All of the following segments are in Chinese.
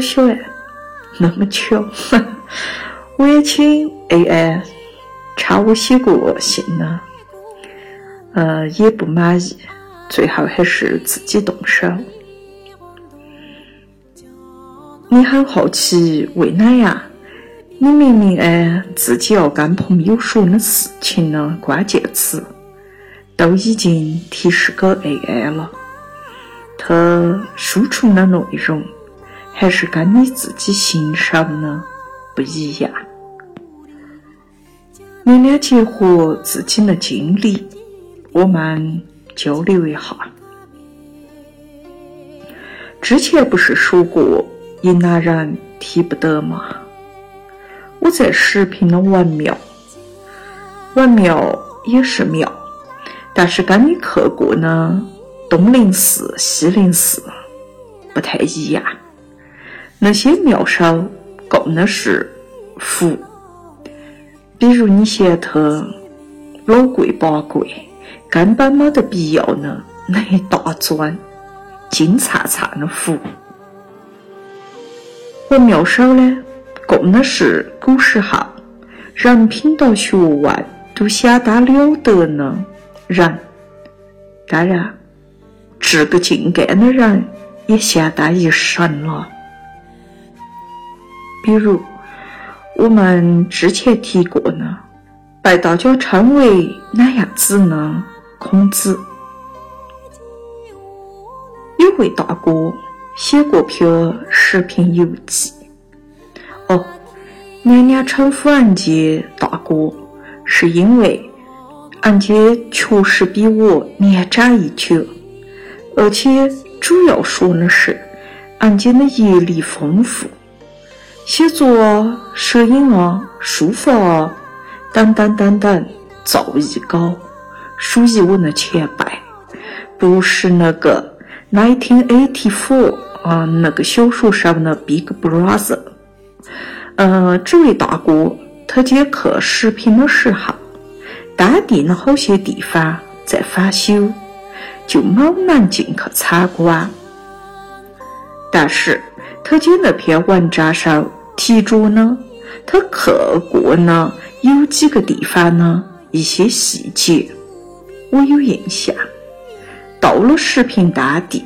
小哎，那么巧，我也请 AI 查我写过信呢，呃，也不满意，最后还是自己动手。你很好奇为哪呀？你明明哎自己要跟朋友说的事情呢，关键词都已经提示给 AI 了，它输出的内容还是跟你自己欣赏的不一样。你俩结合自己的经历，我们交流一下。之前不是说过云南人提不得吗？我在视频的文庙，文庙也是庙，但是跟你去过呢东林寺、西林寺不太一样。那些妙手供的是佛，比如你嫌它老贵八贵，根本没得必要呢那一大尊金灿灿的佛。我妙手呢？供的是古时候人品到学问都相当了得的人，当然，这个净干的人也相当一神了。比如我们之前提过呢，被大家称为哪样子呢？孔子有位大哥写过篇视频游记。哦，娘娘称呼俺家大哥，是因为俺家确实比我年长一截，而且主要说的是俺家的阅历丰富，写作啊、摄影啊、书法啊等等等等造诣高，属于我的前辈，不是那个 nineteen eighty four 啊那个小说上的 Big Brother。嗯，这位大哥，他接去视频的时候，当地的好些地方在翻修，就没能进去参观。但是他接那篇文章上提着呢，他去过呢，有几个地方呢，一些细节我有印象。到了视频当地，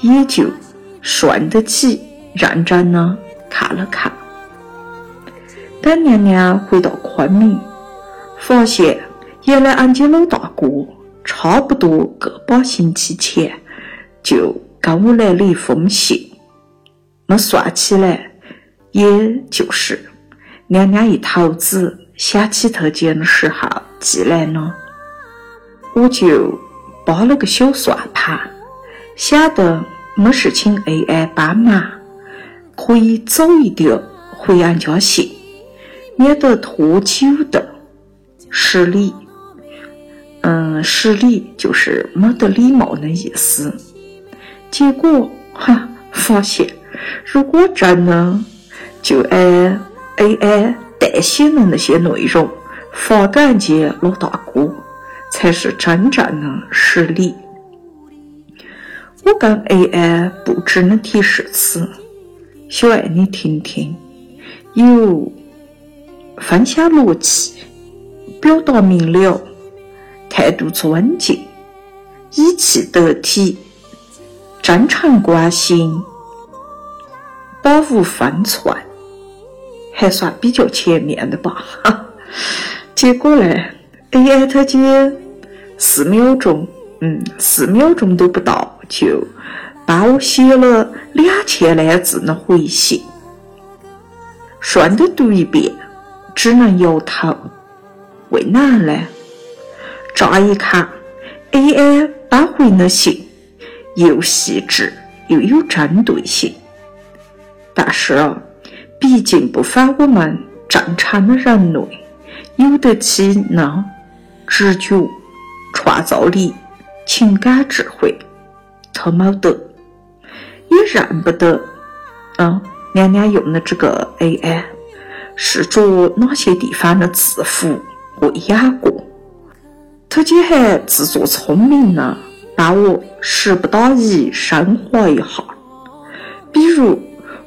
也就顺得起认真的看了看。等娘娘回到昆明，发现原来俺家老大哥差不多个把星期前就跟我来了一封信。那算起来，也就是娘娘一头子想起他姐的时候寄来呢。我就扒了个小算盘，想得没事请 AI 帮忙，可以早一点回俺家信。免得拖久的失礼，嗯，失礼就是没得礼貌的意思。结果哈，发现如果真的就按 AI 代写的那些内容发给俺家老大哥，才是真正的实力。我跟 AI 布置的提示词，小爱你听听，有。分享逻辑，表达明了，态度尊敬，语气得体，真诚关心，保无分寸，还算比较全面的吧。结果呢，AI 它接四秒钟，嗯，四秒钟都不到，就帮我写了两千来字的回信，顺着读一遍。只能摇头，为哪呢？乍一看，AI 发回的信又细致又有针对性，但是啊毕竟不符我们正常的人类有得起那直觉、创造力、情感智慧，他没得，也认不得。嗯，娘娘用的这个 AI。是着哪些地方的字符未雅过？他姐还自作聪明呢，帮我十不打一升华一下。比如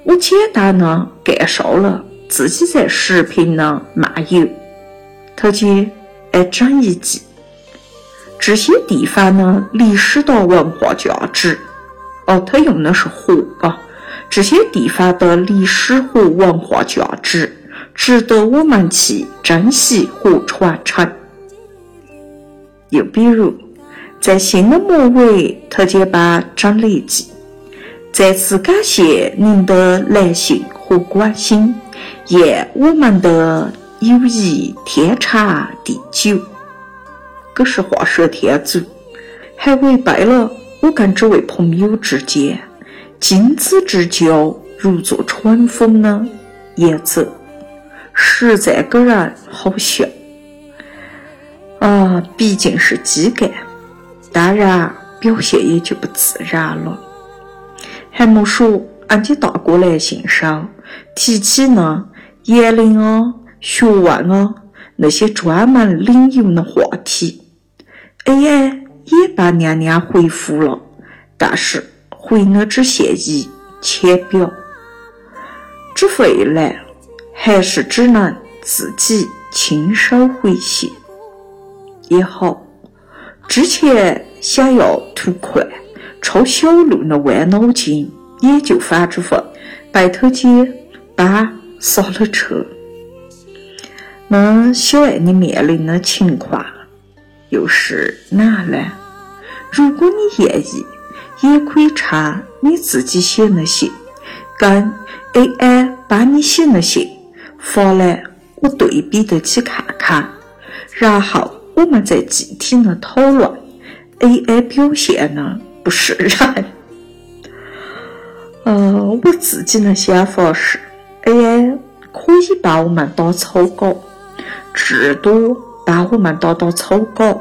我简单的感受了自己在视频的漫游，他就爱整一记这些地方的历史的文化价值。哦，他用的是和啊，这些地方的历史和文化价值值得我们去珍惜和传承。又比如，在新的末尾，他就把整理记。再次感谢您的来信和关心，愿我们的友谊天长地久。可是话说天足，还违背了我跟这位朋友之间“君子之交如坐春风”的原则，实在给人好笑。啊，毕竟是基干，当然表现也就不自然了。还没说，俺家大哥来信上提起呢年龄啊、学问啊那些专门领域的话题，AI 也帮娘娘回复了，但是回的只限于浅表，这回来还是只能自己亲手回信也好。之前想要图快。抄小路的歪脑筋，也就反着份白头姐帮刹了车。那小爱你面临的情况又是哪呢？如果你愿意，也可以抄你自己写的信，跟 AI 帮你写的信发来，我对比的起看看，然后我们再具体的讨论 AI 表现呢？不是人。呃，我自己的想法是，AI 可以帮我们打草稿，至多帮我们打打草稿。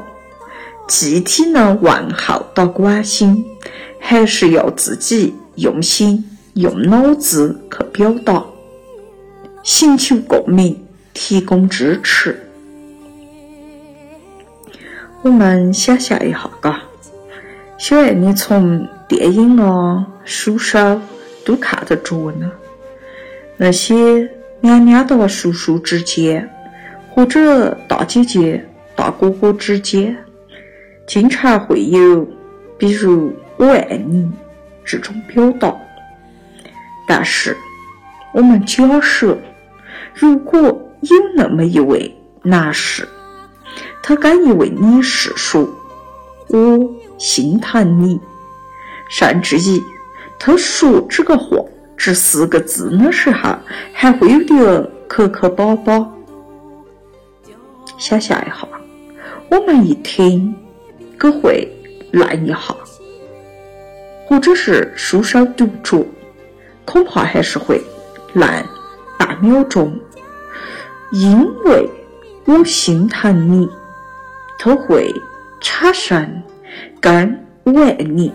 具体的问候到关心，还是要自己用心用脑子去表达，寻求共鸣，提供支持。我们想象一下，嘎。小爱，你从电影啊、书上都看得着呢。那些娘娘的叔叔之间，或者大姐姐、大哥哥之间，经常会有，比如“我爱你”这种表达。但是，我们假设，如果有那么一位男士，他跟一位女士说：“我。”心疼你，甚至于他说这个话这四个字的时候，还会有点磕磕巴巴。想象一下，我们一听，可会愣一下，或者是书手读着，恐怕还是会愣半秒钟，因为我心疼你，他会产生。跟“我爱你”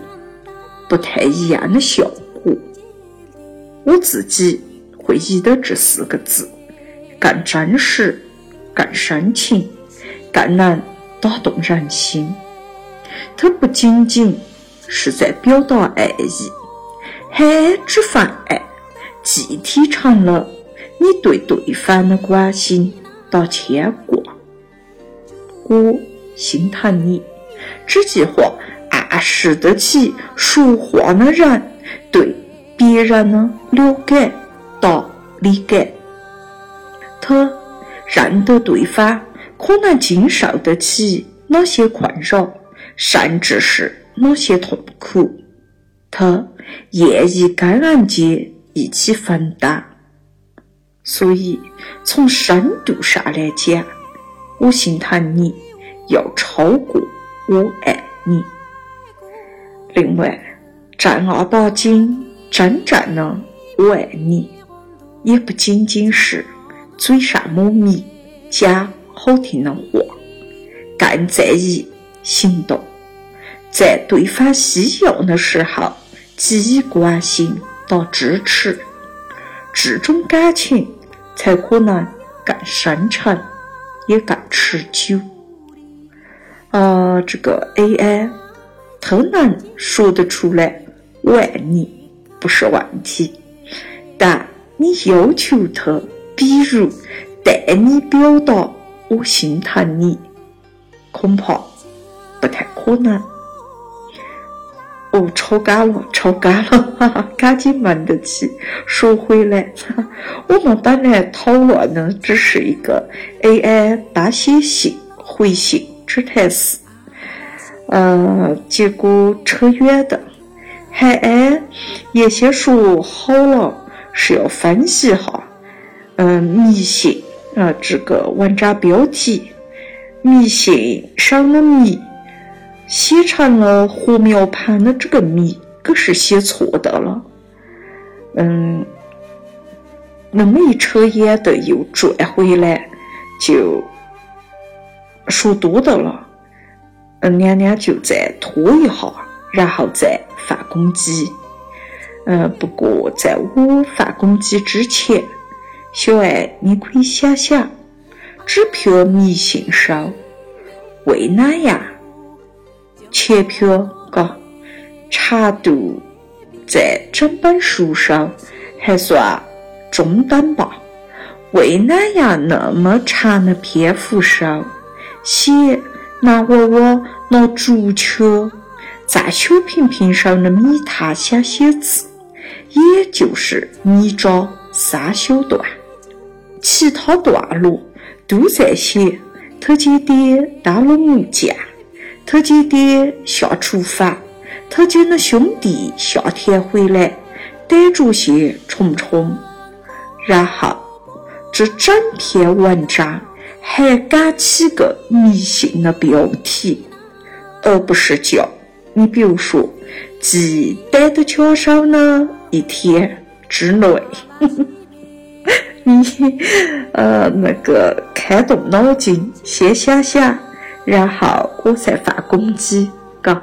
不太一样的效果，我自己会觉得这四个字更真实、更深情、更能打动人心。它不仅仅是在表达爱意，还这份爱具体成了你对对方的关心到牵挂。我心疼你。这句话暗示得起说话的人对别人的了解到理解，他认得对方可能经受得起哪些困扰，甚至是哪些痛苦，他愿意跟人家一起分担。所以，从深度上来讲，我心疼你要超过。我爱你。另外，正儿八经、真正的我爱你，也不仅仅是嘴上抹蜜、讲好听的话，更在于行动，在对方需要的时候给予关心到支持，这种感情才可能更深沉，也更持久。啊，这个 AI 它能说得出来“我爱你”不是问题，但你要求他，比如带你表达我心疼你，恐怕不太可能。哦，吵架了，吵架了，哈哈，赶紧闷得起。说回来，我们本来讨论的只是一个 AI 大写信回信这台事，呃，结果扯远的，还按原先说好了是要分析哈，嗯，迷信啊这个文章标题，迷信上的迷。写成了禾苗旁的这个“迷”，可是写错的了。嗯，那么一扯远的又转回来，就说多的了。嗯，娘娘就再拖一下，然后再发公鸡。嗯，不过在我发公鸡之前，小爱你可以想想，纸票迷信少，为哪样？钱票，嘎，长度在整本书上还算中等吧。为哪样那么长的篇幅上写男娃娃拿竹签在小瓶瓶上的米汤想写字，也就是米渣三小段，其他段落都在写他姐爹当了木匠。他姐爹下厨房，他姐的兄弟夏天回来逮着些虫虫，然后这整篇文章还敢起个迷信的标题，而不是叫你比如说鸡逮到脚手呢一天之内，你呃那个开动脑筋，先想想。然后我再发攻击，嘎。